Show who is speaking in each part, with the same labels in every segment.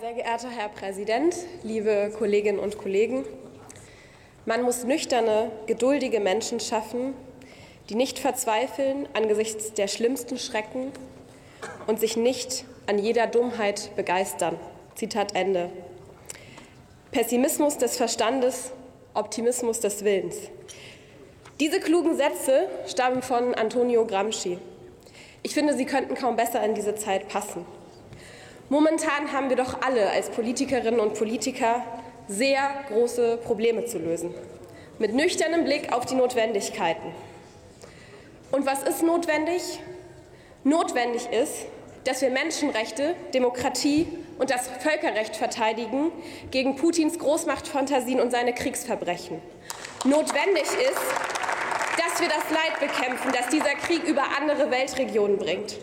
Speaker 1: Sehr geehrter Herr Präsident, liebe Kolleginnen und Kollegen, man muss nüchterne, geduldige Menschen schaffen, die nicht verzweifeln angesichts der schlimmsten Schrecken und sich nicht an jeder Dummheit begeistern. Zitat Ende. Pessimismus des Verstandes, Optimismus des Willens. Diese klugen Sätze stammen von Antonio Gramsci. Ich finde, sie könnten kaum besser in diese Zeit passen. Momentan haben wir doch alle als Politikerinnen und Politiker sehr große Probleme zu lösen. Mit nüchternem Blick auf die Notwendigkeiten. Und was ist notwendig? Notwendig ist, dass wir Menschenrechte, Demokratie und das Völkerrecht verteidigen gegen Putins Großmachtfantasien und seine Kriegsverbrechen. Notwendig ist, dass wir das Leid bekämpfen, das dieser Krieg über andere Weltregionen bringt.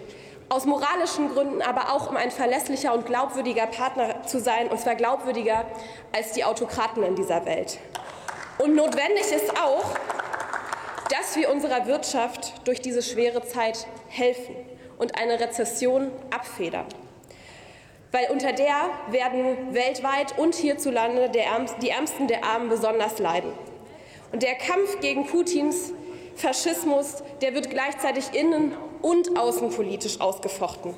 Speaker 1: Aus moralischen Gründen, aber auch um ein verlässlicher und glaubwürdiger Partner zu sein, und zwar glaubwürdiger als die Autokraten in dieser Welt. Und notwendig ist auch, dass wir unserer Wirtschaft durch diese schwere Zeit helfen und eine Rezession abfedern. Weil unter der werden weltweit und hierzulande die Ärmsten der Armen besonders leiden. Und der Kampf gegen Putins Faschismus, der wird gleichzeitig innen- und außenpolitisch ausgefochten.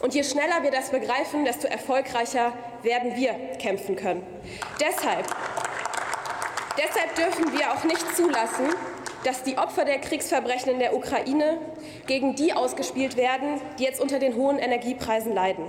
Speaker 1: Und je schneller wir das begreifen, desto erfolgreicher werden wir kämpfen können. Deshalb, deshalb dürfen wir auch nicht zulassen, dass die Opfer der Kriegsverbrechen in der Ukraine gegen die ausgespielt werden, die jetzt unter den hohen Energiepreisen leiden.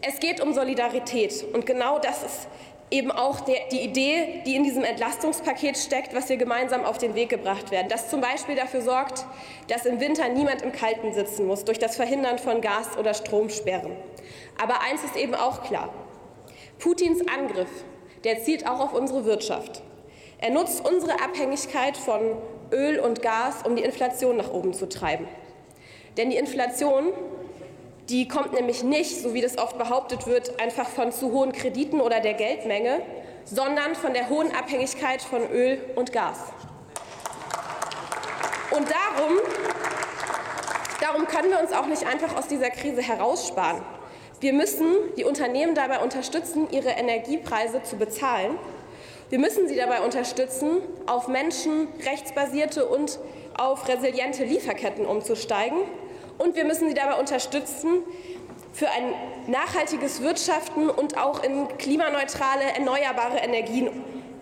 Speaker 1: Es geht um Solidarität und genau das ist eben auch der, die Idee, die in diesem Entlastungspaket steckt, was wir gemeinsam auf den Weg gebracht werden, das zum Beispiel dafür sorgt, dass im Winter niemand im Kalten sitzen muss durch das Verhindern von Gas- oder Stromsperren. Aber eins ist eben auch klar. Putins Angriff, der zielt auch auf unsere Wirtschaft. Er nutzt unsere Abhängigkeit von Öl und Gas, um die Inflation nach oben zu treiben. Denn die Inflation die kommt nämlich nicht, so wie das oft behauptet wird, einfach von zu hohen Krediten oder der Geldmenge, sondern von der hohen Abhängigkeit von Öl und Gas. Und darum, darum können wir uns auch nicht einfach aus dieser Krise heraussparen. Wir müssen die Unternehmen dabei unterstützen, ihre Energiepreise zu bezahlen. Wir müssen sie dabei unterstützen, auf menschenrechtsbasierte und auf resiliente Lieferketten umzusteigen und wir müssen sie dabei unterstützen, für ein nachhaltiges Wirtschaften und auch in klimaneutrale, erneuerbare Energien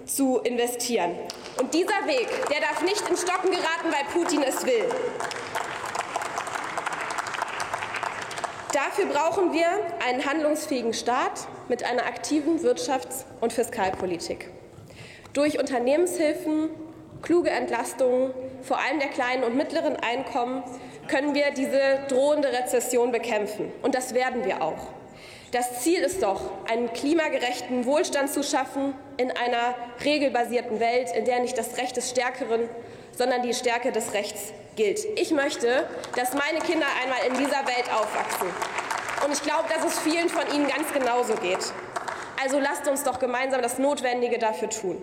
Speaker 1: zu investieren. Und dieser Weg, der darf nicht in Stocken geraten, weil Putin es will. Dafür brauchen wir einen handlungsfähigen Staat mit einer aktiven Wirtschafts- und Fiskalpolitik. Durch Unternehmenshilfen, kluge Entlastungen, vor allem der kleinen und mittleren Einkommen, können wir diese drohende Rezession bekämpfen. Und das werden wir auch. Das Ziel ist doch, einen klimagerechten Wohlstand zu schaffen in einer regelbasierten Welt, in der nicht das Recht des Stärkeren, sondern die Stärke des Rechts gilt. Ich möchte, dass meine Kinder einmal in dieser Welt aufwachsen. Und ich glaube, dass es vielen von Ihnen ganz genauso geht. Also lasst uns doch gemeinsam das Notwendige dafür tun.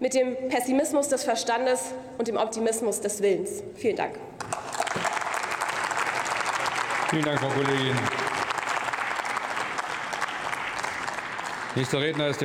Speaker 1: Mit dem Pessimismus des Verstandes und dem Optimismus des Willens. Vielen Dank.
Speaker 2: Vielen Dank, Frau Kollegin. Nächster Redner ist der